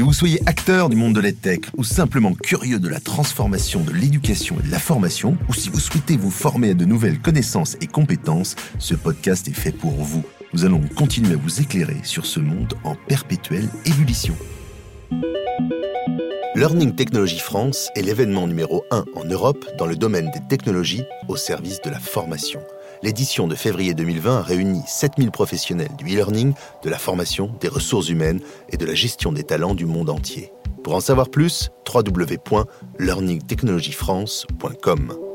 Que vous soyez acteur du monde de l'EdTech ou simplement curieux de la transformation de l'éducation et de la formation, ou si vous souhaitez vous former à de nouvelles connaissances et compétences, ce podcast est fait pour vous. Nous allons continuer à vous éclairer sur ce monde en perpétuelle ébullition. Learning Technology France est l'événement numéro 1 en Europe dans le domaine des technologies au service de la formation l'édition de février 2020 a réuni 7000 professionnels du e-learning, de la formation, des ressources humaines et de la gestion des talents du monde entier. Pour en savoir plus, www.learningtechnologyfrance.com.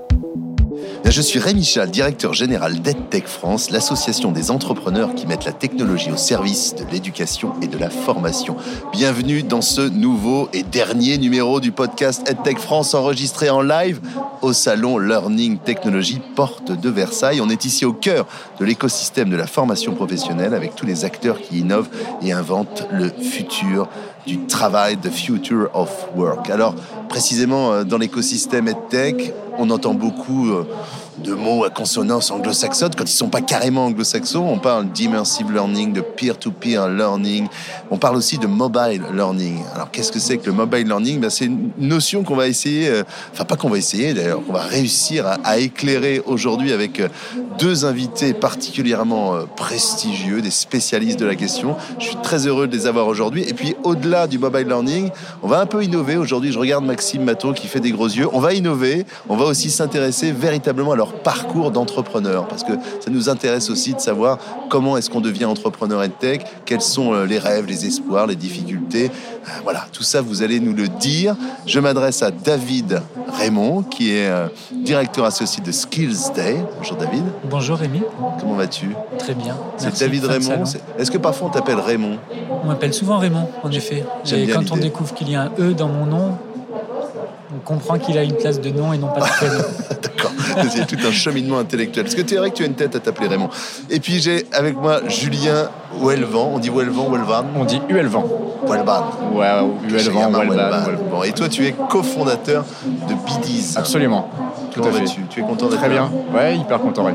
Je suis Rémi Michel, directeur général d'EdTech France, l'association des entrepreneurs qui mettent la technologie au service de l'éducation et de la formation. Bienvenue dans ce nouveau et dernier numéro du podcast EdTech France enregistré en live au salon Learning Technology Porte de Versailles. On est ici au cœur de l'écosystème de la formation professionnelle avec tous les acteurs qui innovent et inventent le futur du travail, the future of work. Alors, précisément euh, dans l'écosystème EdTech, on entend beaucoup euh, de mots à consonance anglo-saxonne, quand ils ne sont pas carrément anglo-saxons, on parle d'immersive learning, de peer-to-peer learning, on parle aussi de mobile learning. Alors qu'est-ce que c'est que le mobile learning? Ben, C'est une notion qu'on va essayer, euh, enfin pas qu'on va essayer d'ailleurs, qu'on va réussir à, éclairer aujourd'hui avec deux invités particulièrement prestigieux, des spécialistes de la question. Je suis très heureux de les avoir aujourd'hui. Et puis au-delà du mobile learning, on va un peu innover. Aujourd'hui, je regarde Maxime Matteau qui fait des gros yeux. On va innover, on va aussi s'intéresser véritablement à leur parcours d'entrepreneur, parce que ça nous intéresse aussi de savoir comment est-ce qu'on devient entrepreneur et tech, quels sont euh, les rêves, les espoirs, les difficultés. Euh, voilà, tout ça, vous allez nous le dire. Je m'adresse à David Raymond, qui est euh, directeur associé de Skills Day. Bonjour David. Bonjour Rémi. Comment vas-tu? Très bien. C'est David Raymond. Est-ce que parfois on t'appelle Raymond? On m'appelle souvent Raymond, en effet. Et quand on découvre qu'il y a un E dans mon nom, on comprend qu'il a une place de nom et non pas de prénom. D'accord, c'est tout un cheminement intellectuel. Parce que tu es vrai que tu as une tête à t'appeler Raymond. Et puis j'ai avec moi Julien Ouelvan. On dit Ouelvan, Ouelvan On dit Uelvan. Ouelvan. Ouais, Uelvan, Bon, et toi, tu es cofondateur de Bidiz. Absolument. Comment vas-tu Tu es content d'être Très bien. Ouais, hyper content.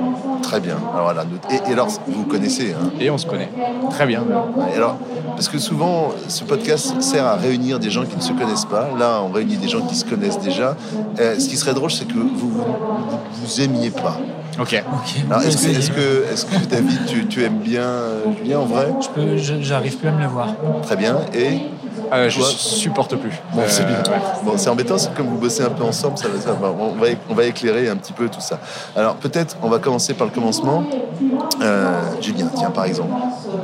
Très bien. Alors voilà. Et, alors, vous connaissez hein Et on se connaît. Très bien. Et alors, parce que souvent, ce podcast sert à réunir des gens qui ne se connaissent pas. Là, on réunit des gens qui se connaissent déjà. Euh, ce qui serait drôle, c'est que vous vous, vous, aimiez pas. Ok. Alors, est-ce que, est que, est que, David, tu, tu aimes bien Julien en vrai? Je peux, j'arrive plus à me le voir. Très bien. Et? Euh, je supporte plus. Bon, c'est bien. Euh, bon, c'est embêtant, c'est comme vous bossez un peu ensemble, ça, ça on, va, on va éclairer un petit peu tout ça. Alors peut-être, on va commencer par le commencement. Euh, Julien, tiens, par exemple,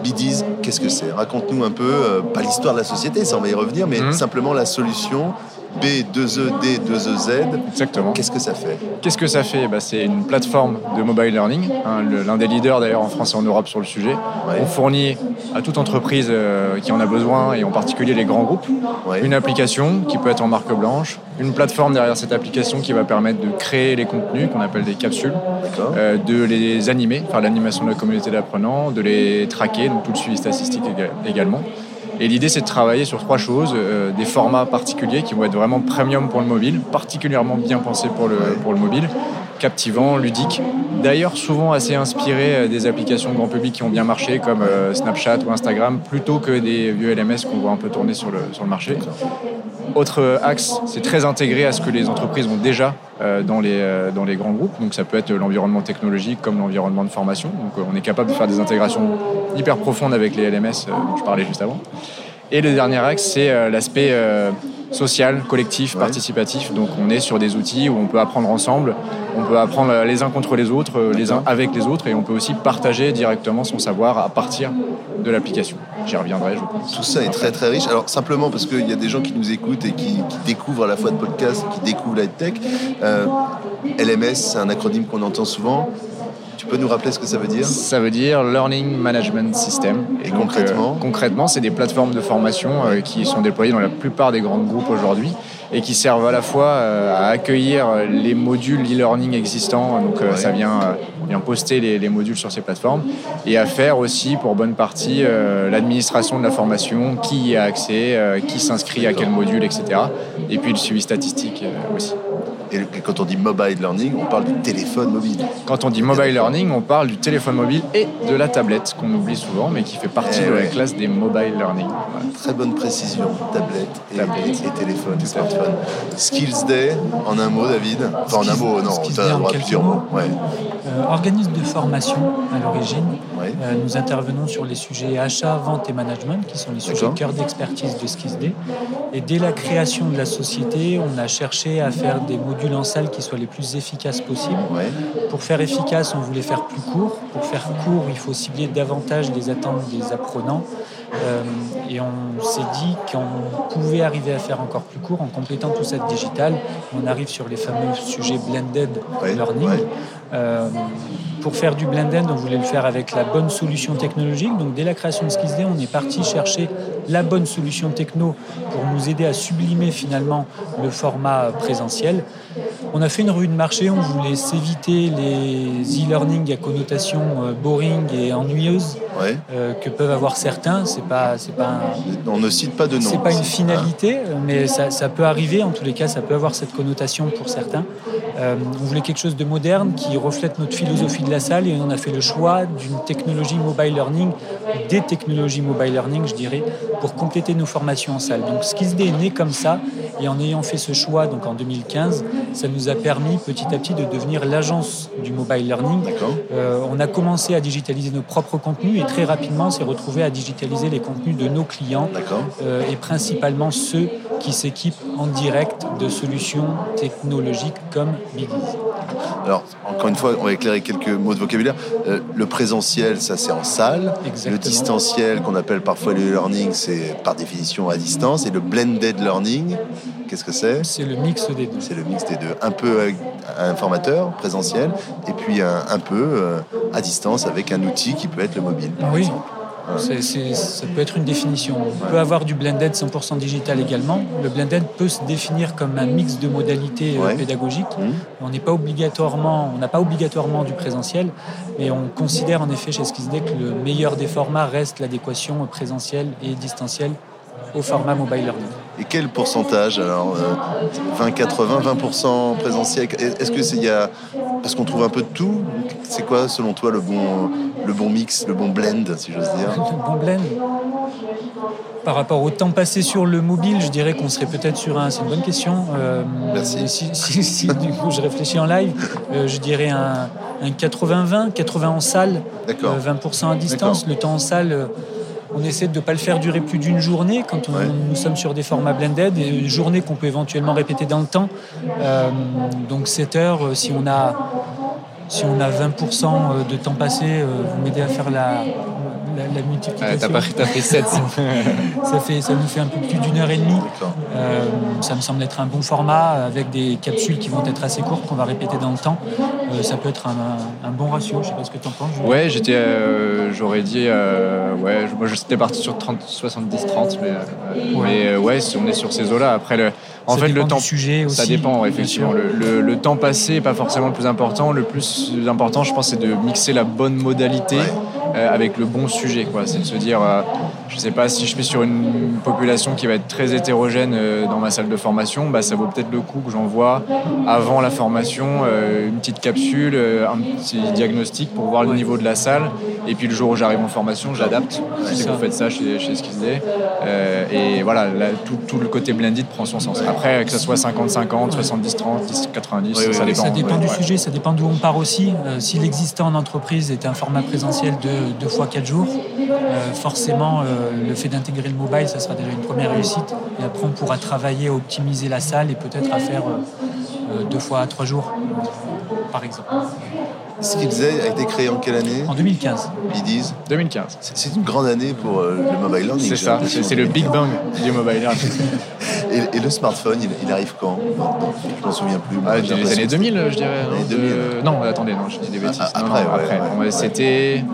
Bidiz, qu'est-ce que c'est? Raconte-nous un peu, pas l'histoire de la société, ça on va y revenir, mais mhm. simplement la solution B2ED, 2EZ. Exactement. Qu'est-ce que ça fait Qu'est-ce que ça fait bah, C'est une plateforme de mobile learning, hein, l'un des leaders d'ailleurs en France et en Europe sur le sujet. On fournit à toute entreprise euh, qui en a besoin, et en particulier les grands groupes, une application qui peut être en marque blanche, une plateforme derrière cette application qui va permettre de créer les contenus qu'on appelle des capsules, euh, de les animer, faire l'animation de la communauté d'apprenants, de les traquer, donc tout le suivi statistique également. Et l'idée, c'est de travailler sur trois choses. Euh, des formats particuliers qui vont être vraiment premium pour le mobile, particulièrement bien pensés pour le, pour le mobile, captivant, ludique. D'ailleurs, souvent assez inspiré euh, des applications grand public qui ont bien marché, comme euh, Snapchat ou Instagram, plutôt que des vieux LMS qu'on voit un peu tourner sur le, sur le marché. Autre axe, c'est très intégré à ce que les entreprises ont déjà dans, les, dans les grands groupes. Donc ça peut être l'environnement technologique comme l'environnement de formation. Donc on est capable de faire des intégrations hyper profondes avec les LMS dont je parlais juste avant. Et le dernier axe, c'est euh, l'aspect euh, social, collectif, participatif. Donc on est sur des outils où on peut apprendre ensemble, on peut apprendre les uns contre les autres, euh, les uns avec les autres, et on peut aussi partager directement son savoir à partir de l'application. J'y reviendrai, je pense. Tout ça est très très riche. Alors simplement parce qu'il y a des gens qui nous écoutent et qui, découvrent à la fois de podcast, qui découvrent la tech. LMS, c'est un acronyme qu'on entend souvent. Tu peux nous rappeler ce que ça veut dire Ça veut dire Learning Management System. Et concrètement euh, Concrètement, c'est des plateformes de formation euh, qui sont déployées dans la plupart des grands groupes aujourd'hui et qui servent à la fois euh, à accueillir les modules e-learning existants, donc ça vient, vient poster les, les, modules sur ces plateformes, et à faire aussi pour bonne partie l'administration de la formation, qui y a accès, qui s'inscrit à quel module, etc. Et puis le suivi statistique aussi. Et quand on dit mobile learning, on parle du téléphone mobile. Quand on dit mobile learning, on parle du téléphone mobile et de la tablette, qu'on oublie souvent, mais qui fait partie eh de la classe des mobile learning. Très bonne précision, tablette et, et téléphone, smartphone. Skills Day, en un mot, David Enfin, en un mot, non, tu as plusieurs mots. Euh, organisme de formation à l'origine. Euh, nous intervenons sur les sujets achat, vente et management, qui sont les sujets cœur d'expertise de Skills Day. Et dès la création de la société, on a cherché à faire des modules en salle qui soient les plus efficaces possibles. Pour faire efficace, on voulait faire plus court. Pour faire court, il faut cibler davantage les attentes des apprenants. Euh, et on s'est dit qu'on pouvait arriver à faire encore plus court en complétant tout ça digital. On arrive sur les fameux sujets blended learning. Euh, pour faire du blended, on voulait le faire avec la bonne solution technologique. Donc dès la création de SkillsD, on est parti chercher la bonne solution techno pour nous aider à sublimer finalement le format présentiel. On a fait une revue de marché, on voulait s'éviter les e-learning à connotation euh, boring et ennuyeuse euh, que peuvent avoir certains. C'est pas, c'est pas On ne cite pas de nom. C'est pas une finalité, mais ça, ça, peut arriver. En tous les cas, ça peut avoir cette connotation pour certains. Euh, on voulait quelque chose de moderne qui reflète notre philosophie de la salle et on a fait le choix d'une technologie mobile learning, des technologies mobile learning, je dirais, pour compléter nos formations en salle. Donc SkillsD est né comme ça et en ayant fait ce choix donc en 2015, ça nous a permis petit à petit de devenir l'agence du mobile learning. Euh, on a commencé à digitaliser nos propres contenus et très rapidement s'est retrouvé à digitaliser les contenus de nos clients euh, et principalement ceux qui s'équipent en direct de solutions technologiques comme Big Alors, encore une fois, on va éclairer quelques mots de vocabulaire. Euh, le présentiel, ça c'est en salle. Le distanciel, qu'on appelle parfois le learning, c'est par définition à distance. Et le blended learning, qu'est-ce que c'est? C'est le mix des deux. C'est le mix des deux. Un peu un formateur présentiel et puis un, peu euh, à distance avec un outil qui peut être le mobile. Oui. Ça peut être une définition. On peut avoir du blended 100% digital également. Le blended peut se définir comme un mix de modalités euh, pédagogiques. Mmh. On n'est pas obligatoirement, on n'a pas obligatoirement du présentiel, mais on considère en effet chez Skizday que le meilleur des formats reste l'adéquation présentielle et distancielle au format mobile learning. Et quel pourcentage alors 20, 80, 20% présentiel? Est-ce que c'est il y a parce qu'on trouve un peu de tout? C'est quoi selon toi le bon le bon mix, le bon blend si j'ose dire? Le bon blend. Par rapport au temps passé sur le mobile, je dirais qu'on serait peut-être sur un. C'est une bonne question. Euh, Merci. Si, du coup je réfléchis en live, euh, je dirais un, 80-20, 80 en salle, 20% euh, à distance. Le temps en salle on essaie de ne pas le faire durer plus d'une journée quand nous sommes sur des formats blended, et une journée qu'on peut éventuellement répéter dans le temps. Euh, donc 7 heures, euh, si on a, si on a 20% euh, de temps passé, vous m'aidez à faire la, la, multiplication. t'as, pas, fait 7. ça, fait, ça nous fait un peu plus d'une heure et demie. Euh, ça me semble être un bon format avec des capsules qui vont être assez courtes qu'on va répéter dans le temps. Euh, ça peut être un, bon ratio. Je sais pas ce que tu en penses. Ouais, j'étais, euh, j'aurais dit, ouais, moi j'étais parti sur 30, 70-30, mais, ouais. ouais, on est sur ces eaux-là. Après, le, en fait, le temps, sujet aussi, ça dépend effectivement. Le, le, temps passé n'est pas forcément le plus important. Le plus important, je pense, c'est de mixer la bonne modalité. Euh, avec le bon sujet. Quoi. C'est de se dire, euh, je ne sais pas si je suis sur une population qui va être très hétérogène euh, dans ma salle de formation, bah, ça vaut peut-être le coup que j'envoie avant la formation une petite capsule, un petit diagnostic pour voir le niveau de la salle. Et puis le jour où j'arrive en formation, j'adapte. Je sais que vous faites ça chez, chez Skizday. et voilà, tout, le côté blended prend son sens. Après, que ce soit 50-50, 70-30, 10-90, ça dépend. Ça dépend du sujet, ça dépend d'où on part aussi. si l'existant en entreprise est un format présentiel de deux fois quatre jours, euh, forcément, euh, le fait d'intégrer le mobile, ça sera déjà une première réussite. Et après, on pourra travailler à optimiser la salle et peut-être à faire euh, deux fois à trois jours, par exemple. Skills a été créé en quelle année? En 2015. Bidis 2015. C'est une grande année pour le mobile learning. C'est ça, c'est le big bang du mobile learning. et, le smartphone, il, arrive quand? Je m'en souviens plus. Ah, les années 2000, je dirais. Les 2000. non, attendez, non, je dis des bêtises. Ah, après, C'était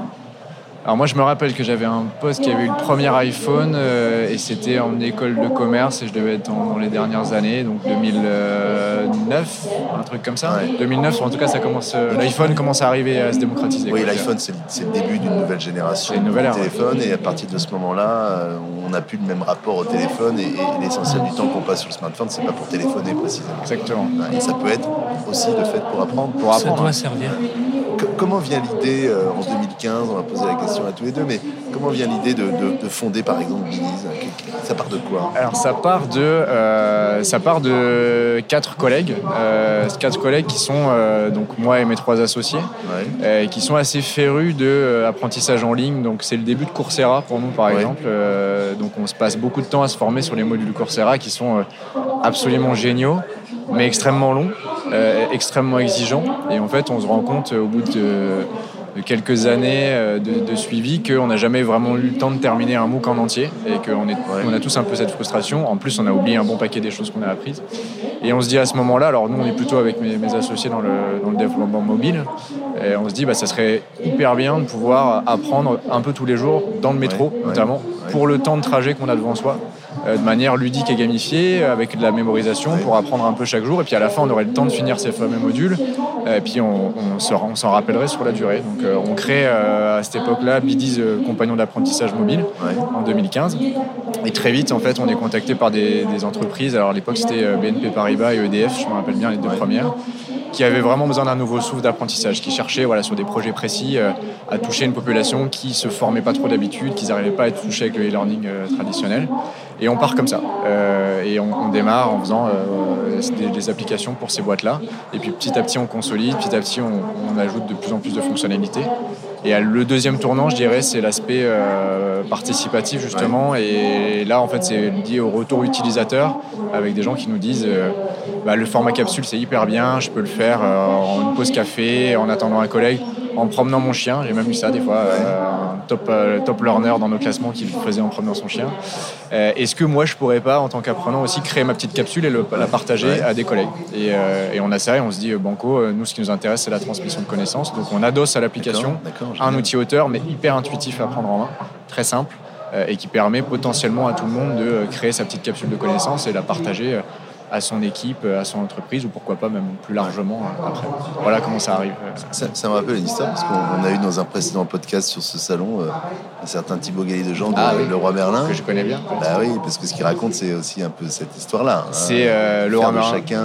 alors moi je me rappelle que j'avais un poste qui avait eu le premier iPhone euh, et c'était en école de commerce et je devais être dans, les dernières années, donc 2009, un truc comme ça. 2009, en tout cas ça commence, euh, l'iPhone commence à arriver à se démocratiser. Oui, l'iPhone c'est le début d'une nouvelle génération une nouvelle de téléphone et à partir de ce moment-là, euh, on n'a plus le même rapport au téléphone et, l'essentiel du temps qu'on passe sur le smartphone, c'est pas pour téléphoner précisément. Exactement. Et ça peut être aussi le fait pour apprendre. Pour apprendre. Ça doit servir comment vient l'idée, euh, en 2015, on va poser la question à tous les deux, mais comment vient l'idée de, fonder par exemple Billy's Ça part de quoi? Alors ça part de, euh, ça part de quatre collègues, euh, quatre collègues qui sont donc moi et mes trois associés, qui sont assez férus de apprentissage en ligne. Donc c'est le début de Coursera pour nous par exemple. donc on se passe beaucoup de temps à se former sur les modules Coursera qui sont absolument géniaux, mais extrêmement longs. Euh, extrêmement exigeant. Et en fait, on se rend compte au bout de, quelques années euh, de, suivi qu'on n'a jamais vraiment eu le temps de terminer un MOOC en entier et qu'on on a tous un peu cette frustration. En plus, on a oublié un bon paquet des choses qu'on a apprises. Et on se dit à ce moment-là, alors nous, on est plutôt avec mes, associés dans le, dans le, développement mobile, et on se dit, bah, ça serait hyper bien de pouvoir apprendre un peu tous les jours dans le métro, notamment, pour le temps de trajet qu'on a devant soi. Euh, de manière ludique et gamifiée, avec de la mémorisation pour apprendre un peu chaque jour. Et puis à la fin, on aurait le temps de finir ces fameux modules. Et puis on, on s'en rappellerait sur la durée. Donc euh, on crée euh, à cette époque-là Bidiz Compagnon d'apprentissage mobile en 2015. Et très vite, en fait, on est contacté par des, entreprises. Alors à l'époque, c'était BNP Paribas et EDF, je me rappelle bien les deux premières qui avaient vraiment besoin d'un nouveau souffle d'apprentissage, qui cherchaient voilà, sur des projets précis à toucher une population qui se formait pas trop d'habitude, qui n'arrivaient pas à être touchés avec le e-learning traditionnel. Et on part comme ça. Euh, et on, démarre en faisant euh, des, applications pour ces boîtes-là. Et puis petit à petit, on consolide, petit à petit, on, ajoute de plus en plus de fonctionnalités. Et le deuxième tournant, je dirais, c'est l'aspect euh, participatif, justement. Et là, en fait, c'est lié au retour utilisateur, avec des gens qui nous disent bah, le format capsule, c'est hyper bien, je peux le faire en une pause café, en attendant un collègue en promenant mon chien. J'ai même eu ça des fois, euh, un top, euh, top learner dans nos classements qui le faisait en promenant son chien. Euh, est-ce que moi, je pourrais pas, en tant qu'apprenant aussi, créer ma petite capsule et la partager à des collègues? Et, on a ça et on se dit, Banco, nous, ce qui nous intéresse, c'est la transmission de connaissances. Donc on adosse à l'application un outil auteur, mais hyper intuitif à prendre en main, très simple et qui permet potentiellement à tout le monde de créer sa petite capsule de connaissances et la partager à son équipe, à son entreprise ou pourquoi pas même plus largement euh, après. Voilà comment ça arrive. Ça, me rappelle une histoire parce qu'on a eu dans un précédent podcast sur ce salon euh, un certain Thibaut Galli de Jean de ah Le Roi Merlin. Que je connais bien. Bah oui, parce que ce qu'il raconte c'est aussi un peu cette histoire-là. Hein. C'est euh, Le Roi Merlin. Chacun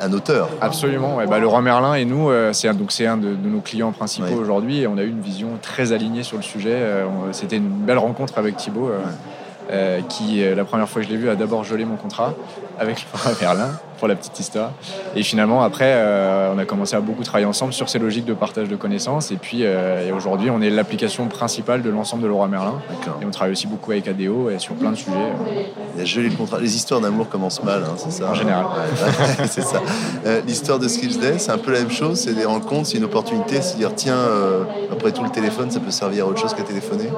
un, auteur. Absolument. Bah, le Roi Merlin et nous, c'est donc c'est un de, nos clients principaux aujourd'hui et on a eu une vision très alignée sur le sujet. C'était une belle rencontre avec Thibaut. Euh, qui, euh, la première fois que je l'ai vu, a d'abord gelé mon contrat avec le Merlin, pour la petite histoire. Et finalement, après, euh, on a commencé à beaucoup travailler ensemble sur ces logiques de partage de connaissances. Et puis, aujourd'hui, on est l'application principale de l'ensemble de Laura Merlin. Et on travaille aussi beaucoup avec ADO et sur plein de sujets. Il a gelé le contrat. Les histoires d'amour commencent mal, hein, c'est ça En général. c'est ça. L'histoire de Skills Day, c'est un peu la même chose. C'est des rencontres, c'est une opportunité. C'est dire, tiens, après tout, le téléphone, ça peut servir à autre chose qu'à téléphoner.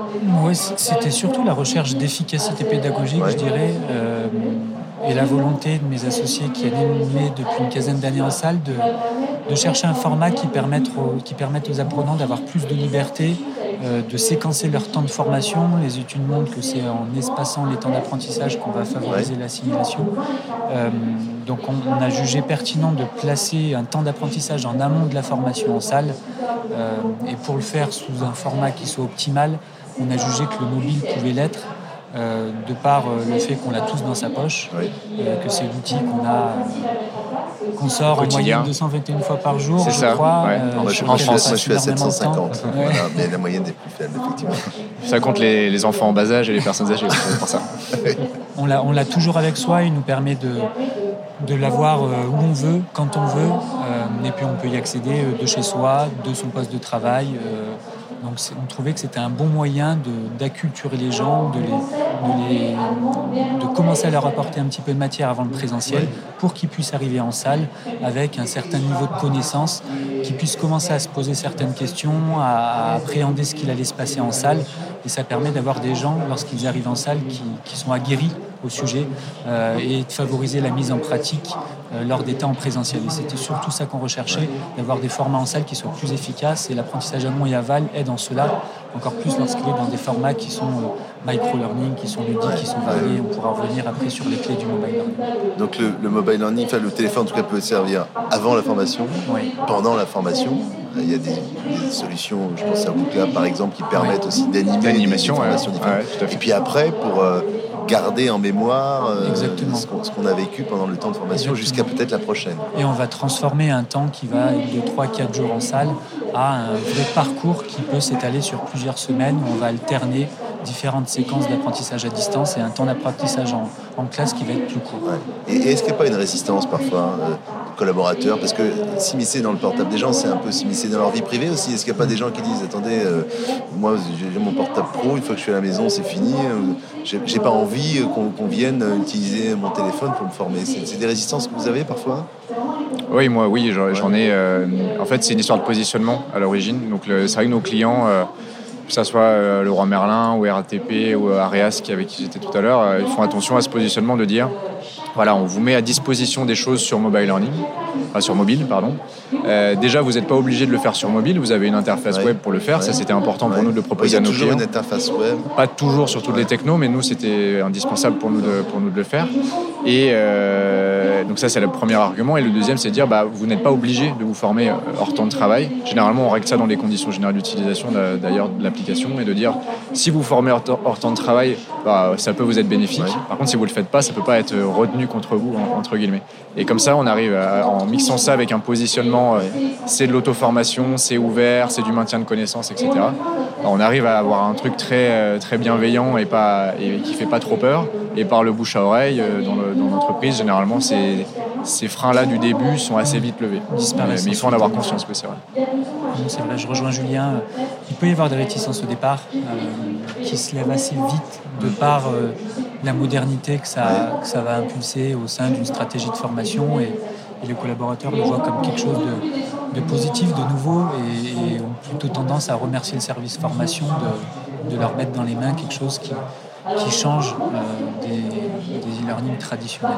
Oui, c'était surtout la recherche d'efficacité pédagogique, je dirais, euh, et la volonté de mes associés qui animé depuis une quinzaine d'années en salle de, chercher un format qui permette aux, qui permette aux apprenants d'avoir plus de liberté, euh, de séquencer leur temps de formation. Les études montrent que c'est en espaçant les temps d'apprentissage qu'on va favoriser l'assimilation. Euh, donc on, a jugé pertinent de placer un temps d'apprentissage en amont de la formation en salle. et pour le faire sous un format qui soit optimal, on a jugé que le mobile pouvait l'être euh, de par euh, le fait qu'on l'a tous dans sa poche, que c'est l'outil qu'on a qu'on sort en moyenne 221 fois par jour, je ça. crois. Euh, je, moi, je suis à 750, mais la moyenne est plus faible, effectivement. Ça compte les, les, enfants en bas âge et les personnes âgées, pour ça. on l'a toujours avec soi, il nous permet de, de l'avoir où on veut, quand on veut, et puis on peut y accéder de chez soi, de son poste de travail. Donc on trouvait que c'était un bon moyen d'acculturer les gens, de, les, de, commencer à leur apporter un petit peu de matière avant le présentiel pour qu'ils puissent arriver en salle avec un certain niveau de connaissance, qu'ils puissent commencer à se poser certaines questions, à appréhender ce qu'il allait se passer en salle. Et ça permet d'avoir des gens, lorsqu'ils arrivent en salle, qui, sont aguerris au sujet euh, et de favoriser la mise en pratique euh, lors des temps en présentiel. Et c'était surtout ça qu'on recherchait, d'avoir des formats en salle qui soient plus efficaces et l'apprentissage amont et aval aide en cela, encore plus lorsqu'il est dans des formats qui sont euh, micro-learning, qui sont ludiques, qui sont variés. On pourra revenir après sur les clés du mobile learning. Donc le, mobile learning, enfin le téléphone en tout cas peut servir avant la formation, pendant la formation. Il y a des, solutions, je pense à Bookla par exemple, qui permettent aussi d'animer des formations différentes. et puis après, pour garder en mémoire euh, ce qu'on a vécu pendant le temps de formation jusqu'à peut-être la prochaine. Et on va transformer un temps qui va de 3-4 jours en salle à un vrai parcours qui peut s'étaler sur plusieurs semaines où on va alterner différentes séquences d'apprentissage à distance et un temps d'apprentissage en, classe qui va être plus court. Et, est-ce qu'il n'y a pas une résistance parfois euh, collaborateurs? Parce que s'immiscer dans le portable des gens, c'est un peu s'immiscer dans leur vie privée aussi. Est-ce qu'il n'y a pas des gens qui disent Attendez, euh, moi j'ai mon portable pro, une fois que je suis à la maison, c'est fini. Euh, j'ai pas envie qu'on vienne utiliser mon téléphone pour me former? C'est des résistances que vous avez parfois? Oui, moi, oui, j'en ai. Euh, en fait, c'est une histoire de positionnement à l'origine. Donc, c'est vrai que nos clients que ce soit le Roi Merlin ou RATP ou Arias qui avec qui j'étais tout à l'heure, ils font attention à ce positionnement de dire voilà, on vous met à disposition des choses sur mobile learning, enfin sur mobile, pardon. Euh, déjà, vous n'êtes pas obligé de le faire sur mobile, vous avez une interface web pour le faire. Ça, c'était important pour nous de le proposer à nos clients. une interface web. Pas toujours sur toutes les technos, mais nous, c'était indispensable pour nous de, pour nous de le faire. Et euh, donc ça, c'est le premier argument. Et le deuxième, c'est de dire, bah, vous n'êtes pas obligé de vous former euh, hors temps de travail. Généralement, on règle ça dans les conditions générales d'utilisation d'ailleurs de l'application et de dire, si vous formez hors, temps de travail, bah, ça peut vous être bénéfique. Par contre, si vous le faites pas, ça peut pas être retenu contre vous, entre guillemets. Et comme ça, on arrive en mixant ça avec un positionnement, euh, c'est de l'auto-formation, c'est ouvert, c'est du maintien de connaissances, etc. on arrive à avoir un truc très, euh, très bienveillant et, pas, et qui fait pas trop peur. Et par le bouche à oreille, euh, dans, l'entreprise, généralement, ces, ces freins-là du début sont assez vite levés. Mais, il faut en avoir conscience que c'est vrai. C'est vrai, je rejoins Julien. Il peut y avoir des réticences au départ qui se lèvent assez vite de par la modernité que ça, que ça va impulser au sein d'une stratégie de formation et, les collaborateurs le voient comme quelque chose de, positif, de nouveau et, ont plutôt tendance à remercier le service formation de, de leur mettre dans les mains quelque chose qui, qui change euh, des, e-learning traditionnels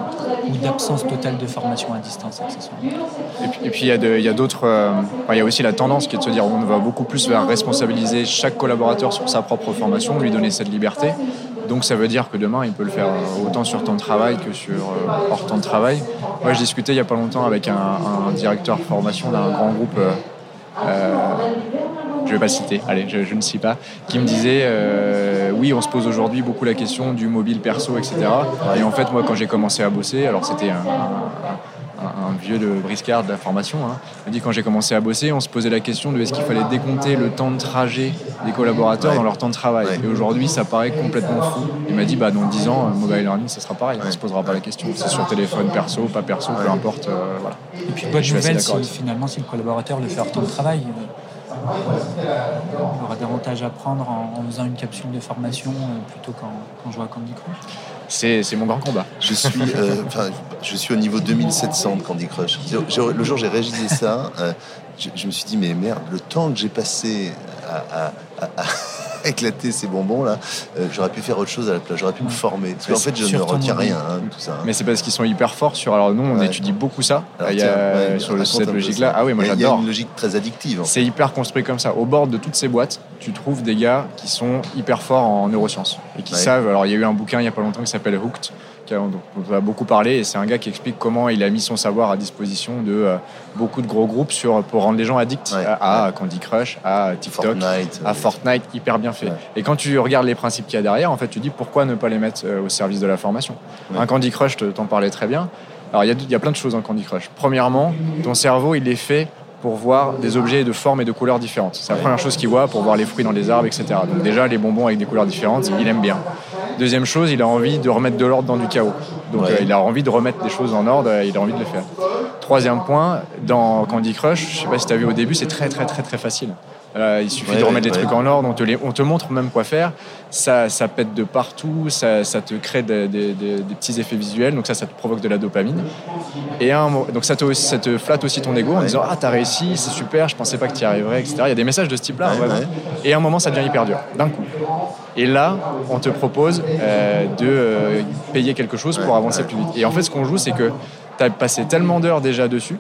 ou d'absence totale de formation à distance accessoirement. Et puis, il y a d'autres. Euh, il y a aussi la tendance qui est de se dire on va beaucoup plus vers responsabiliser chaque collaborateur sur sa propre formation, lui donner cette liberté. Donc ça veut dire que demain, il peut le faire autant sur temps de travail que sur euh, hors temps de travail. Moi, je discutais il n'y a pas longtemps avec un, directeur formation d'un grand groupe, euh, euh, je ne vais pas citer, allez, je, ne sais pas, qui me disait oui, on se pose aujourd'hui beaucoup la question du mobile perso, etc. Et en fait, moi, quand j'ai commencé à bosser, alors c'était un un, vieux de briscard de la formation, hein. il m'a dit quand j'ai commencé à bosser, on se posait la question de est-ce qu'il fallait décompter le temps de trajet des collaborateurs dans leur temps de travail. Et aujourd'hui, ça paraît complètement fou. Il m'a dit bah, dans 10 ans, mobile learning, ça sera pareil, on ne se posera pas la question. C'est sur téléphone perso, pas perso, peu importe. Euh, voilà. Et puis, bonne nouvelle, finalement, si le collaborateur le fait hors temps de travail, il aura davantage à prendre en, faisant une capsule de formation euh, plutôt qu'en jouant à Candy Crush c'est mon grand combat. Je suis, euh, je suis au niveau 2700 de Candy Crush. Le jour où j'ai réalisé ça, euh, je, me suis dit, mais merde, le temps que j'ai passé à éclater ces bonbons là, euh, j'aurais pu faire autre chose à la place, j'aurais pu me former. Parce qu'en fait, je ne retiens rien, hein, tout ça. Mais c'est parce qu'ils sont hyper forts sur. Alors nous, on étudie beaucoup ça. il y a, sur cette logique-là. Ah oui, moi j'adore. Il y a une logique très addictive. C'est hyper construit comme ça. Au bord de toutes ces boîtes, tu trouves des gars qui sont hyper forts en neurosciences et qui savent. Alors il y a eu un bouquin il y a pas longtemps qui s'appelle Hooked dont on a beaucoup parlé, et c'est un gars qui explique comment il a mis son savoir à disposition de euh, beaucoup de gros groupes sur, pour rendre les gens addicts à, Candy Crush, à TikTok, à euh, Fortnite, hyper bien fait. Et quand tu regardes les principes qu'il y a derrière, en fait, tu dis pourquoi ne pas les mettre euh, au service de la formation? Un Candy Crush, t'en parlais très bien. Alors, il y, a, y a plein de choses en Candy Crush. Premièrement, ton cerveau, il est fait pour voir des objets de forme et de couleurs différentes. C'est la première chose qu'il voit pour voir les fruits dans les arbres, etc. Donc déjà, les bonbons avec des couleurs différentes, il aime bien. Deuxième chose, il a envie de remettre de l'ordre dans du chaos. Donc euh, il a envie de remettre des choses en ordre, il a envie de le faire. Troisième point, dans Candy Crush, je sais pas si tu as vu au début, c'est très très très très facile. Il suffit de remettre les trucs en ordre, on te, on te montre même quoi faire. Ça, ça pète de partout, ça, ça te crée des, petits effets visuels, donc ça, ça te provoque de la dopamine. Et un, donc ça te, ça te flatte aussi ton ego en disant Ah, t'as réussi, c'est super, je pensais pas que tu y arriverais, etc. Il y a des messages de ce type-là, Et à un moment, ça devient hyper dur, d'un coup. Et là, on te propose euh, de euh, payer quelque chose pour avancer plus vite. Et en fait, ce qu'on joue, c'est que tu as passé tellement d'heures déjà dessus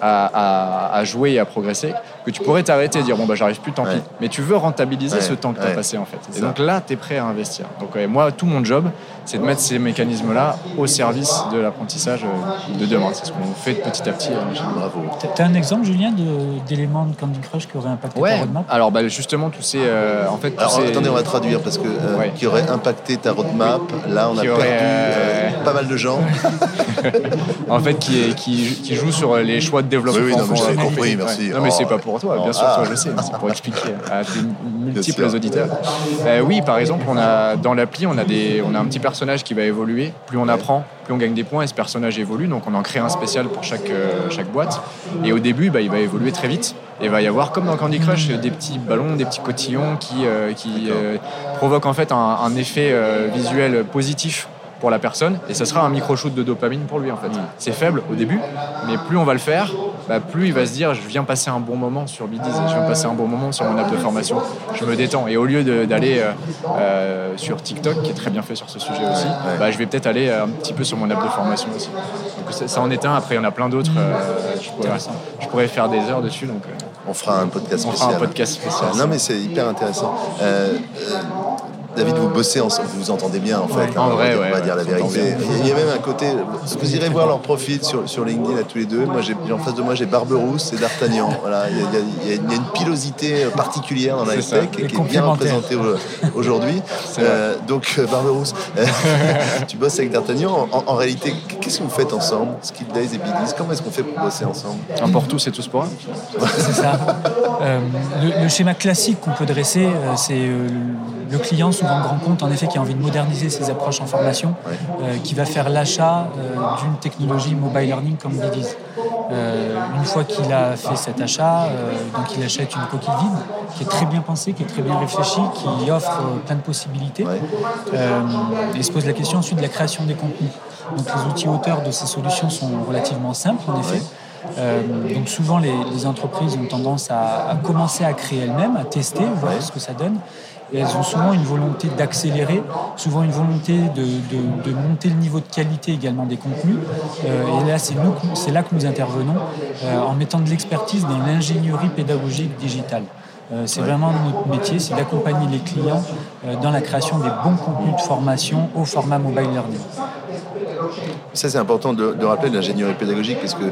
à, jouer et à progresser que tu pourrais t'arrêter et dire bon bah j'arrive plus tant pis. Mais tu veux rentabiliser ce temps que tu as passé en fait. Et donc là tu es prêt à investir. Donc moi tout mon job c'est de mettre ces mécanismes là au service de l'apprentissage euh, de demain. C'est ce qu'on fait petit à petit bravo. Tu as un exemple Julien d'éléments de Candy Crush qui auraient impacté ta roadmap? Alors bah, justement tous ces euh, en fait alors, attendez on va traduire parce que euh, qui aurait impacté ta roadmap. Là on a perdu pas mal de gens. En fait qui, qui, qui joue sur les choix de développement. Oui, non, j'ai compris, merci. Non, mais c'est pas pour toi, bien sûr, toi, je sais, c'est pour expliquer à tes multiples auditeurs. Euh, oui, par exemple, on a, dans l'appli, on, a des, on a un petit personnage qui va évoluer. Plus on apprend, plus on gagne des points et ce personnage évolue. Donc, on en crée un spécial pour chaque, euh, chaque boîte. Et au début, bah, il va évoluer très vite. Et il va y avoir, comme dans Candy Crush, des petits ballons, des petits cotillons qui, euh, qui provoquent en fait un, un effet visuel positif pour la personne et ça sera un micro-shoot de dopamine pour lui en fait. C'est faible au début, mais plus on va le faire, bah, plus il va se dire je viens passer un bon moment sur Bidiz, je viens passer un bon moment sur mon app de formation, je me détends. Et au lieu d'aller euh, euh, sur TikTok, qui est très bien fait sur ce sujet aussi, bah, je vais peut-être aller un petit peu sur mon app de formation aussi. Donc ça, en est un, après il y en a plein d'autres, euh, je, pourrais, faire des heures dessus. Donc, on fera un podcast spécial. On fera un podcast spécial. Non mais c'est hyper intéressant. David, vous bossez ensemble, vous vous entendez bien en fait. en vrai, on va, dire la vérité. Il y a même un côté. Vous irez voir leur profil sur, sur LinkedIn à tous les deux. Moi, j'ai en face de moi, j'ai Barberousse et D'Artagnan. Voilà, il y, a, une pilosité particulière dans la tech qui est bien représentée aujourd'hui. Euh, donc, euh, Barberousse, tu bosses avec D'Artagnan. En, réalité, qu'est-ce que vous faites ensemble Skill Days et Bidis Comment est-ce qu'on fait pour bosser ensemble? Un pour tous et tous pour un. C'est ça. Euh, le, schéma classique qu'on peut dresser, c'est le client, souvent grand compte, en effet, qui a envie de moderniser ses approches en formation, euh, qui va faire l'achat euh, d'une technologie mobile learning comme Bidiz. Euh, une fois qu'il a fait cet achat, donc il achète une coquille vide qui est très bien pensée, qui est très bien réfléchie, qui offre plein de possibilités. et se pose la question ensuite de la création des contenus. Donc les outils auteurs de ces solutions sont relativement simples, en effet. donc souvent les, entreprises ont tendance à, commencer à créer elles-mêmes, à tester, voir ce que ça donne elles ont souvent une volonté d'accélérer, souvent une volonté de, monter le niveau de qualité également des contenus. Euh, et là, c'est là que nous intervenons euh, en mettant de l'expertise dans l'ingénierie pédagogique digitale. Euh, c'est vraiment notre métier, c'est d'accompagner les clients dans la création des bons contenus de formation au format mobile learning. Ça, c'est important de, de rappeler l'ingénierie pédagogique parce que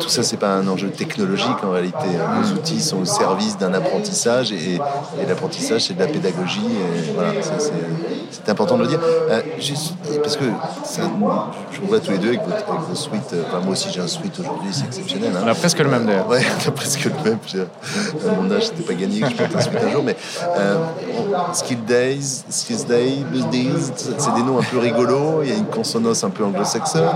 tout ça, c'est pas un enjeu technologique en réalité. Les outils sont au service d'un apprentissage et, l'apprentissage, c'est de la pédagogie. voilà, c'est important de le dire. Euh, parce que je vous vois tous les deux avec, vos suites. Euh, moi aussi, j'ai un suite aujourd'hui, c'est exceptionnel. Hein. On a presque le même d'ailleurs. Ouais, on a presque le même. À mon âge, c'était pas gagné que je porte un suite un jour. Mais euh, Skill Days, Skills Day, Days, c'est des noms un peu rigolos. Il y a une consonance un peu anglo-saxonne.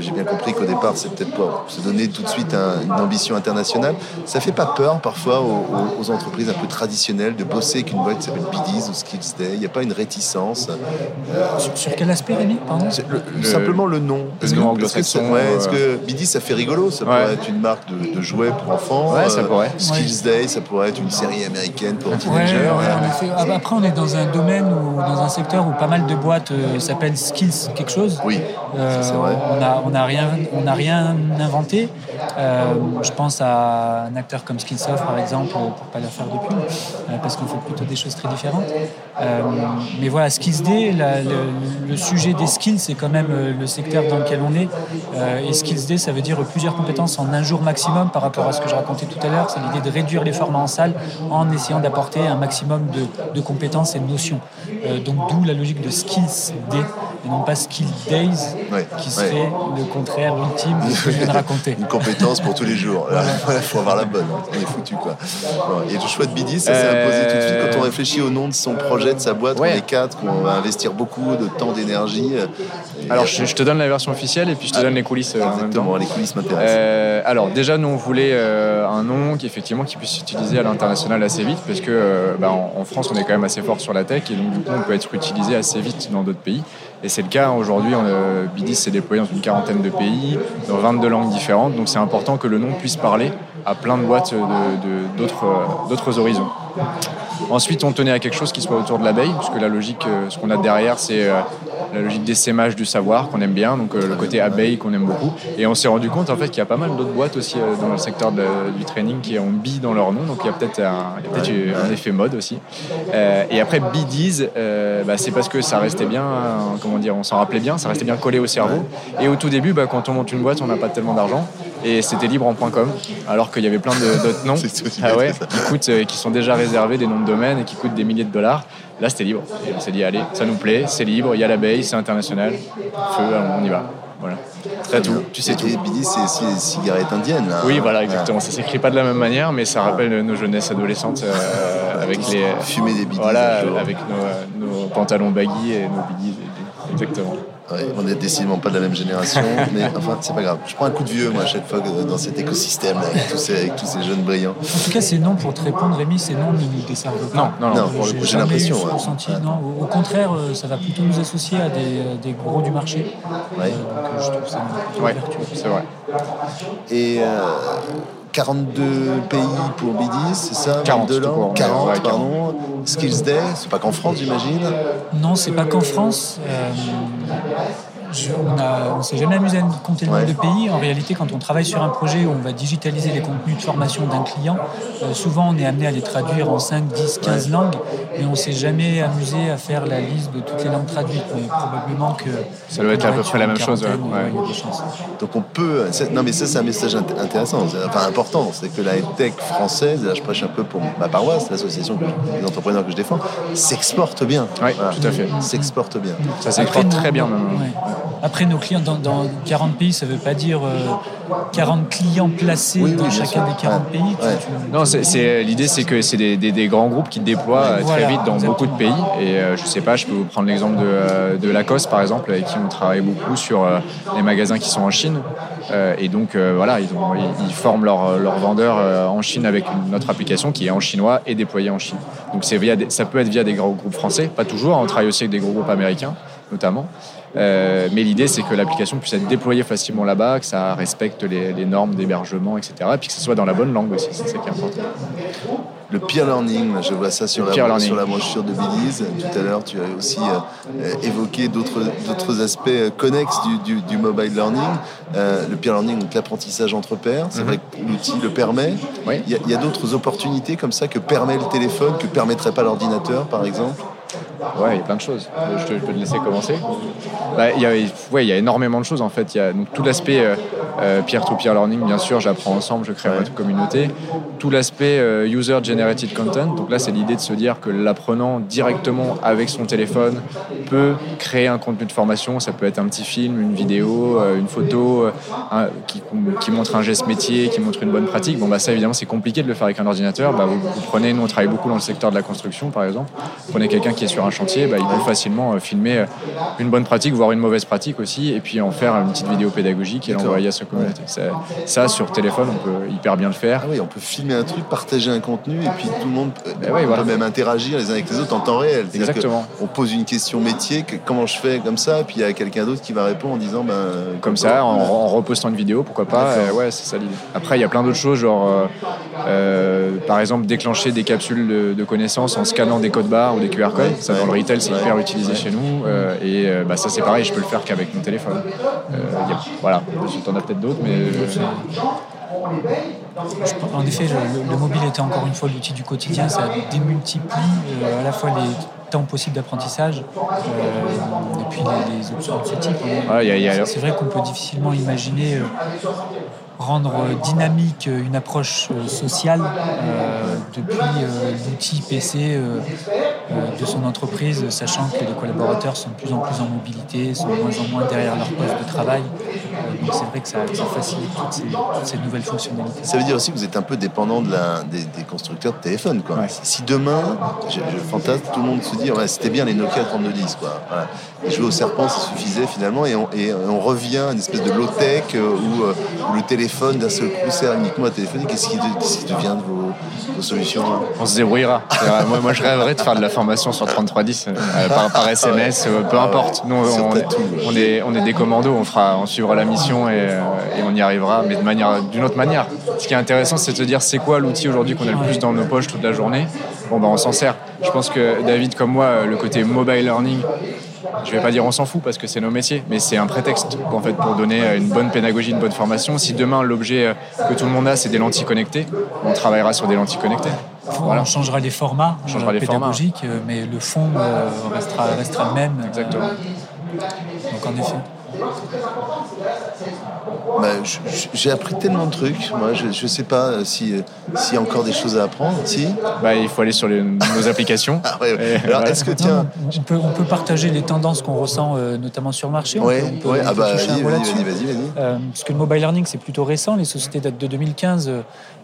j'ai bien compris qu'au départ, c'est peut-être se donner tout de suite une ambition internationale. Ça fait pas peur parfois aux, entreprises un peu traditionnelles de bosser avec une boîte qui s'appelle BDs ou Skills Day Il n'y a pas une réticence. Euh, sur, quel aspect, Rémi Simplement le nom. Le nom anglo-saxon. Ouais, est-ce que BDs ça fait rigolo Ça pourrait être une marque de, jouets pour enfants. Ouais, ça euh, pourrait. Skills Day, ça pourrait être une série américaine pour teenagers. Ah, bah, après, on est dans un domaine ou dans un secteur où pas mal de boîtes euh, s'appellent Skills quelque chose. Oui, c'est vrai. On n'a on a rien, on a rien inventé. Euh, je pense à un acteur comme Skillsoft, par exemple, pour pas leur faire de pub, euh, parce qu'on fait plutôt des choses très différentes. Euh, mais voilà, Skills Day, le, sujet des skills, c'est quand même le secteur dans lequel on est. et Skills Day, ça veut dire plusieurs compétences en un jour maximum par rapport à ce que je racontais tout à l'heure. C'est l'idée de réduire les formats en salle en essayant d'apporter un maximum de, compétences et de notions. donc d'où la logique de Skills Day et non pas Skill Days, qui serait le contraire ultime de ce que je viens de raconter. Fait. Une compétence pour tous les jours. Il faut avoir la bonne. On est foutu quoi. et le choix de Bidi, ça s'est imposé tout de suite quand on réfléchit au nom de son projet, de sa boîte. On est quatre, qu'on va investir beaucoup de temps, d'énergie. Alors je, te donne la version officielle et puis je te donne les coulisses. Exactement, les coulisses m'intéressent. alors déjà, nous on voulait un nom qui effectivement qui puisse s'utiliser à l'international assez vite parce que bah, en, France on est quand même assez fort sur la tech et donc du coup on peut être utilisé assez vite dans d'autres pays. Et c'est le cas aujourd'hui. Bidis s'est déployé dans une quarantaine de pays, dans 22 langues différentes. Donc c'est important que le nom puisse parler à plein de boîtes d'autres horizons. Ensuite, on tenait à quelque chose qui soit autour de l'abeille, puisque la logique, euh, ce qu'on a derrière, c'est euh, la logique d'essaimage du savoir qu'on aime bien, donc euh, le côté abeille qu'on aime beaucoup. Et on s'est rendu compte en fait qu'il y a pas mal d'autres boîtes aussi dans le secteur du training qui ont bi dans leur nom, donc il y a peut-être un, effet mode aussi. et après, Bidiz, bah, c'est parce que ça restait bien, comment dire, on s'en rappelait bien, ça restait bien collé au cerveau. Et au tout début, bah, quand on monte une boîte, on n'a pas tellement d'argent et c'était libre en .com alors qu'il y avait plein d'autres noms ah ouais, qui, coûtent, qui sont déjà réservés des noms de domaine et qui coûtent des milliers de dollars. Là, c'était libre. Et on s'est dit, allez, ça nous plaît, c'est libre, il y a l'abeille, c'est international, feu, on y va. Voilà. C'est tout, tu sais tout. Billy, c'est cigarette indienne. Là. Oui, voilà, exactement. Ça s'écrit pas de la même manière, mais ça rappelle nos jeunesses adolescentes euh, avec les. Fumer des bidis. Voilà, avec nos, nos, pantalons baggy et nos bidis. Exactement on n'est décidément pas de la même génération, mais enfin, c'est pas grave. Je prends un coup de vieux, moi, à chaque fois dans cet écosystème, avec, tous ces, avec tous ces jeunes brillants. En tout cas, c'est non pour te répondre, Rémi, c'est non, nous desservent pas. Non, non, non, j'ai l'impression. Non, au contraire, euh, ça va plutôt nous associer à des, euh, des gros du marché. Ouais. donc, je trouve ça ouais, C'est vrai. Et. 42 pays pour Bidis, c'est ça? 40 langues? 40, pardon. Skills Day, c'est pas qu'en France, j'imagine? Non, c'est pas qu'en France. Euh, sacrifice on ne s'est jamais amusé à compter le nombre de pays. En réalité, quand on travaille sur un projet où on va digitaliser les contenus de formation d'un client, euh, souvent on est amené à les traduire en 5, 10, 15 langues, mais on ne s'est jamais amusé à faire la liste de toutes les langues traduites. Mais probablement que. Ça doit être à peu près la même chose. Donc on peut. Non, mais ça, c'est un message intéressant, enfin important. C'est que la tech française, là je prêche un peu pour ma paroisse, l'association des entrepreneurs que je défends, s'exporte bien. Oui, tout à fait. S'exporte bien. Ça s'exporte très bien même. Après, nos clients dans, 40 pays, ça ne veut pas dire 40 euh, clients placés dans chacun des 40 pays. non, c'est, l'idée, c'est que c'est des, grands groupes qui déploient euh, très vite dans beaucoup de pays. Et euh, je ne sais pas, je peux vous prendre l'exemple de, Lacoste, par exemple, avec qui on travaille beaucoup sur les magasins qui sont en Chine. et donc, voilà, ils, forment leurs vendeurs en Chine avec notre application qui est en chinois et déployée en Chine. Donc, c'est via ça peut être via des grands groupes français, pas toujours. On travaille aussi avec des gros groupes américains, notamment. Euh, mais l'idée, c'est que l'application puisse être déployée facilement là-bas, que ça respecte les, normes d'hébergement, etc. Et puis que ce soit dans la bonne langue aussi, c'est ça qui est important. Le peer learning, je vois ça sur, la, sur la brochure de Belize. Tout à l'heure, tu as aussi euh, évoqué d'autres aspects euh, connexes du, mobile learning. le peer learning, donc l'apprentissage entre pairs, c'est mhm. vrai que l'outil le permet. Il y a, a d'autres opportunités comme ça que permet le téléphone, que permettrait pas l'ordinateur, par exemple? Ouais, il y a plein de choses. Je, peux te laisser commencer. Bah, il, y a, ouais, il y a énormément de choses en fait. Il y a donc, tout l'aspect euh, euh, peer-to-peer learning, bien sûr, j'apprends ensemble, je crée ma communauté. Tout l'aspect euh, user-generated content. Donc là, c'est l'idée de se dire que l'apprenant directement avec son téléphone peut créer un contenu de formation. Ça peut être un petit film, une vidéo, une photo qui, qui, montre un geste métier, qui montre une bonne pratique. Bon, bah, ça, évidemment, c'est compliqué de le faire avec un ordinateur. Bah, vous, vous, prenez, nous, on travaille beaucoup dans le secteur de la construction, par exemple. Vous prenez quelqu'un qui est sur un chantier, bah, il peut facilement euh, filmer euh, une bonne pratique, voire une mauvaise pratique aussi, et puis en faire une petite vidéo pédagogique et l'envoyer à sa communauté. Ça, sur téléphone, on peut hyper bien le faire. Ah oui, on peut filmer un truc, partager un contenu, et puis tout le monde peut, ben même interagir les uns avec les autres en temps réel. Exactement. On pose une question métier, que, comment je fais comme ça, et puis il y a quelqu'un d'autre qui va répondre en disant ben, comme ça, en, repostant une vidéo, pourquoi pas. ouais, c'est ça l'idée. Après, il y a plein d'autres choses, genre euh, par exemple déclencher des capsules de, connaissances en scannant des codes barres ou des QR codes. Ça, dans le retail, c'est hyper utilisé chez nous. Euh, et euh, bah, ça, c'est pareil, je peux le faire qu'avec mon téléphone. Euh, voilà, en as peut-être d'autres, mais. En effet, le, mobile était encore une fois l'outil du quotidien. Ça démultiplie à la fois les temps possibles d'apprentissage et puis les, options de ce type. c'est vrai qu'on peut difficilement imaginer rendre dynamique une approche sociale depuis l'outil PC de son entreprise, sachant que les collaborateurs sont de plus en plus en mobilité, sont de moins en moins derrière leur poste de travail. Donc c'est vrai que ça, facilite toutes ces, nouvelles fonctionnalités. Ça veut dire aussi que vous êtes un peu dépendant de la, des, constructeurs de téléphone. Quoi. Si demain, je, fantasme, tout le monde se dit c'était bien les Nokia 3210. Quoi. Et jouer au serpent, ça suffisait finalement. Et on, et on revient à une espèce de low-tech euh, où, euh, où, le téléphone d'un seul coup sert uniquement à téléphoner. Qu'est-ce qui, devient de vos, solutions On se débrouillera. moi, moi, je rêverais de faire de la formation sur 3310 euh, par, SMS, peu importe. Nous, on, est, on est des commandos, on, fera, on suivra la mission et, et on y arrivera, mais de manière, d'une autre manière. Ce qui est intéressant, c'est de se dire c'est quoi l'outil aujourd'hui qu'on a le plus dans nos poches toute la journée? Bon, ben, on s'en sert. Je pense que David, comme moi, le côté mobile learning, je vais pas dire on s'en fout parce que c'est nos métiers, mais c'est un prétexte en fait pour donner une bonne pédagogie, une bonne formation. Si demain l'objet euh, que tout le monde a c'est des lentilles connectées, on travaillera sur des lentilles connectées. On changera les formats, on changera les pédagogiques, formats. Euh, mais le fond euh, restera, restera le même. Exactement. Donc en effet. Bah, j'ai appris tellement de trucs. Moi, je ne sais pas s'il y a encore des choses à apprendre. Si bah, Il faut aller sur nos applications. ah, Alors, est-ce que tiens... on, peut, on peut partager les tendances qu'on ressent, euh, notamment sur le marché. Oui, ah bah, vas-y, vas-y, vas-y. Euh, parce que le mobile learning, c'est plutôt récent. Les sociétés datent de 2015.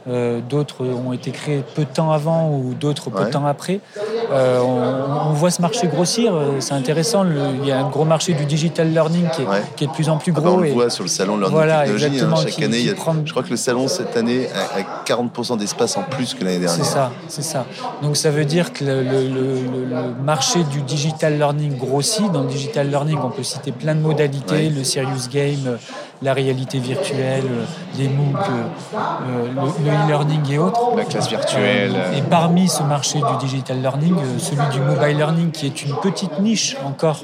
Euh, d'autres ont été créés peu de temps avant ou d'autres peu de temps après. Euh, on, voit ce marché grossir, euh, c'est intéressant. il y a un gros marché du digital learning qui est, de plus en plus ah bah, gros. on le voit sur le salon Learning voilà, Technology. Hein, chaque année, je crois que le salon cette année a, 40% d'espace en plus que l'année dernière. C'est ça, c'est ça. Donc ça veut dire que le, marché du digital learning grossit. Dans le digital learning, on peut citer plein de modalités, le serious game, la réalité virtuelle, les MOOC, le e-learning et autres. La classe virtuelle. et parmi ce marché du digital learning, euh, celui du mobile learning, qui est une petite niche encore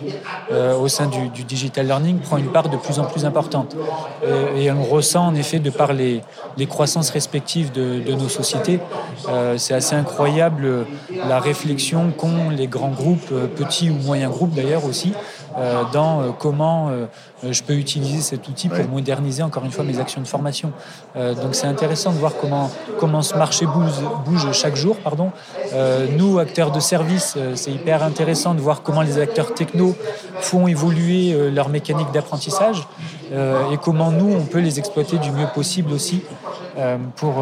euh, au sein du, digital learning, prend une part de plus en plus importante. Euh, et on ressent en effet de par les, les croissances respectives de, nos sociétés. C'est assez incroyable la réflexion qu'ont les grands groupes, petits ou moyens groupes d'ailleurs aussi, dans comment je peux utiliser cet outil pour moderniser encore une fois mes actions de formation. donc c'est intéressant de voir comment, comment ce marché bouge, bouge chaque jour. Pardon. nous, acteurs de service, euh, c'est hyper intéressant de voir comment les acteurs techno font évoluer euh, leur mécanique d'apprentissage euh, et comment nous, on peut les exploiter du mieux possible aussi pour...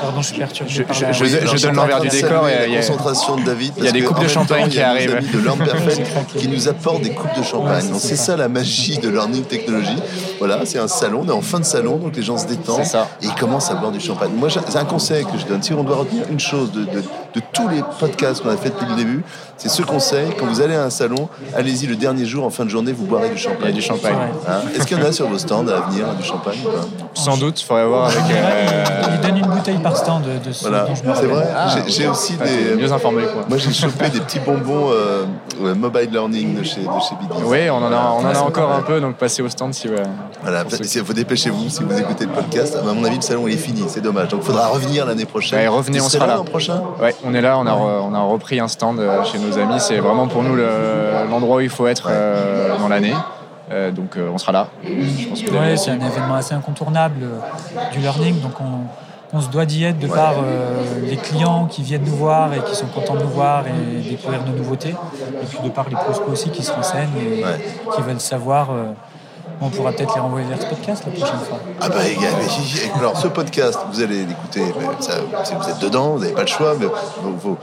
pardon, je suis perturbé. Je, je, donne l'envers du décor. Il y a, concentration de David. Il y a des coupes de champagne qui arrivent. de Learn Perfect qui nous apportent des coupes de champagne. c'est ça. la magie de Learning Technology. Voilà, c'est un salon, on est en fin de salon, donc les gens se détendent et ils commencent à boire du champagne. Moi, c'est un conseil que je donne. Si on doit retenir une chose de, de, de tous les podcasts qu'on a fait depuis le début, c'est ce conseil. Quand vous allez à un salon, allez-y le dernier jour, en fin de journée, vous boirez du champagne. du champagne. Hein? Est-ce qu'il y en a sur vos stands à venir, du champagne Sans doute, il faudrait voir avec. Euh... Il donne une bouteille par stand de, ce voilà. C'est vrai. Ah. j'ai aussi ah, des. Mieux informé, quoi. Moi, j'ai chopé des petits bonbons euh, mobile learning de chez, de chez Oui, on en a, on en a encore un peu, donc passez au stand si vous. Voilà, vous dépêchez-vous si vous écoutez le podcast. À mon avis, le salon il est fini, c'est dommage. Donc, il faudra revenir l'année prochaine. Ouais, revenez, on sera là. prochain. Ouais, on est là, on a, on a repris un stand euh, chez nos amis. C'est vraiment pour nous l'endroit où il faut être euh, dans l'année. Euh, donc on sera là. c'est un événement assez incontournable du learning. Donc on, se doit d'y être de par les clients qui viennent nous voir et qui sont contents de nous voir et découvrir nos nouveautés. Et puis de par les prospects aussi qui se renseignent et qui veulent savoir on pourra peut-être les renvoyer vers ce podcast la prochaine fois. Ah bah, alors ce podcast, vous allez l'écouter, si vous êtes dedans, vous n'avez pas le choix, mais vos,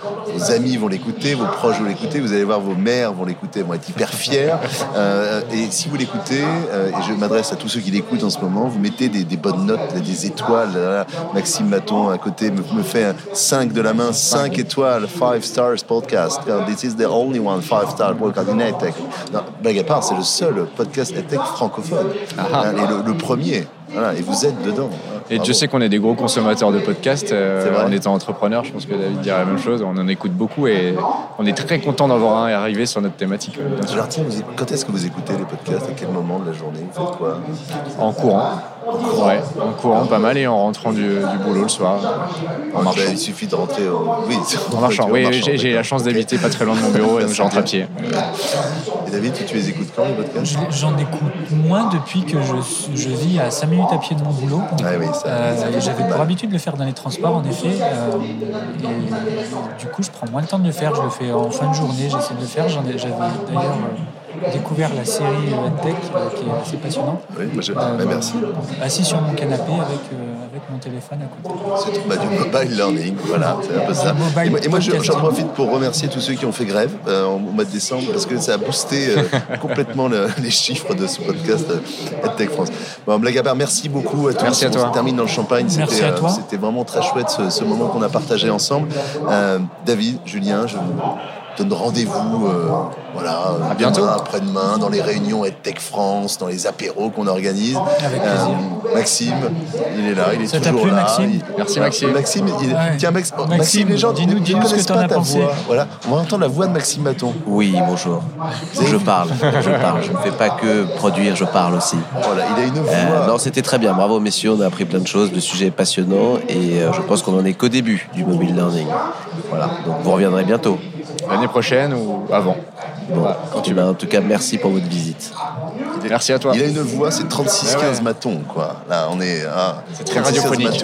amis vont l'écouter, vos proches vont l'écouter, vous allez voir vos mères vont l'écouter, vont être hyper fiers. Euh, et si vous l'écoutez, euh, et je m'adresse à tous ceux qui l'écoutent en ce moment, vous mettez des, bonnes notes, des étoiles. Maxime Maton à côté me, fait un 5 de la main, 5 étoiles, 5 stars podcast. This is the only one 5 star podcast in EdTech. Blague à part, c'est le seul podcast EdTech francophone ah. Et le, premier. et vous êtes dedans. Et je sais qu'on est des gros consommateurs de podcasts. Euh, en étant entrepreneur, je pense que David dirait la même chose. On en écoute beaucoup et on est très content d'avoir un arrivé sur notre thématique. quand est-ce que vous écoutez les podcasts? À quel moment de la journée? Vous faites quoi? En courant. En. Ouais, en courant pas mal et en rentrant du, boulot le soir. En marchant. il suffit de rentrer oui, en marchant. Oui, j'ai la chance d'habiter pas très loin de mon bureau et donc je rentre à pied. Et David, tu, les écoutes quand les podcasts J'en écoute moins depuis que je, je, vis à 5 minutes à pied de mon boulot. Ah oui, euh, J'avais pour habitude de le faire dans les transports en effet. Euh, et du coup, je prends moins le temps de le faire. Je le fais en fin de journée, j'essaie de le faire. J'avais d'ailleurs euh, découvert la série EdTech euh, qui est assez passionnante. Oui, moi euh, merci. Assis sur mon canapé avec, euh, avec mon téléphone à côté. C'est bah, du mobile learning, voilà, c'est un peu ça. Et, moi, j'en profite pour remercier tous ceux qui ont fait grève au mois de décembre parce que ça a boosté complètement les chiffres de ce podcast EdTech France. Bon, blague à part, merci beaucoup à tous. Merci à toi. On termine dans le champagne. C'était vraiment très chouette ce, ce moment qu'on a partagé ensemble. David, Julien, je donne rendez-vous euh, voilà, à bientôt. après-demain, dans les réunions EdTech France, dans les apéros qu'on organise. Avec plaisir. Euh, Maxime, il est là, il est Ça toujours plu, là. Maxime Merci Maxime. Maxime, tiens Maxime, les gens, dis-nous dis ce que tu en as pensé. Voilà, on va entendre la voix de Maxime Maton. Oui, bonjour. Je parle, je parle. Je ne fais pas que produire, je parle aussi. Voilà, il a une voix. Euh, non, c'était très bien. Bravo messieurs, on a appris plein de choses. Le sujet est passionnant et je pense qu'on en est qu'au début du mobile learning. Voilà, donc vous reviendrez bientôt l'année prochaine ou avant. Bon, quand tu vas. En tout cas, merci pour votre visite. Merci à toi. Il a une voix, c'est 36-15 matons, quoi. Là, on est à c'est très radiophonique.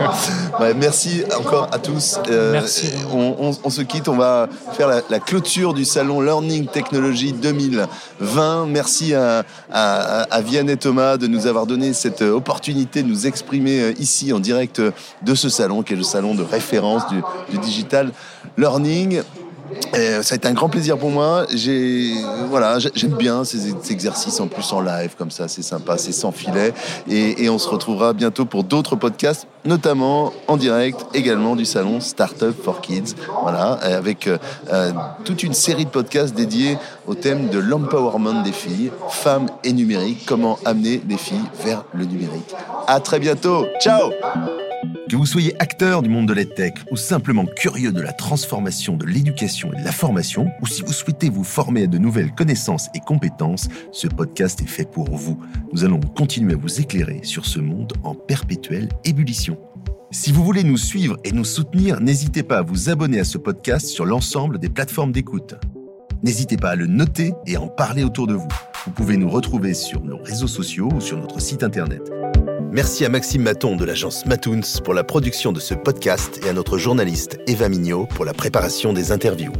merci encore à tous. Euh, merci. On, se quitte, on va faire la, clôture du salon Learning Technology 2020. Merci à, à, Vianney et Thomas de nous avoir donné cette opportunité de nous exprimer euh, ici en direct de ce salon, qui est le salon de référence du, du digital learning. Et ça a été un grand plaisir pour moi. J'ai, voilà, j'aime bien ces, exercices en plus en live comme ça, c'est sympa, c'est sans filet. Et, on se retrouvera bientôt pour d'autres podcasts, notamment en direct également du salon Startup for Kids. Voilà, avec euh, euh, toute une série de podcasts dédiés au thème de l'empowerment des filles, femmes et numérique, comment amener les filles vers le numérique. À très bientôt. Ciao. Que vous soyez acteur du monde de l'EdTech ou simplement curieux de la transformation de l'éducation et de la formation, ou si vous souhaitez vous former à de nouvelles connaissances et compétences, ce podcast est fait pour vous. Nous allons continuer à vous éclairer sur ce monde en perpétuelle ébullition. Si vous voulez nous suivre et nous soutenir, n'hésitez pas à vous abonner à ce podcast sur l'ensemble des plateformes d'écoute. N'hésitez pas à le noter et à en parler autour de vous. Vous pouvez nous retrouver sur nos réseaux sociaux ou sur notre site internet. Merci à Maxime Maton de l'agence Matoons pour la production de ce podcast et à notre journaliste Eva Mignot pour la préparation des interviews.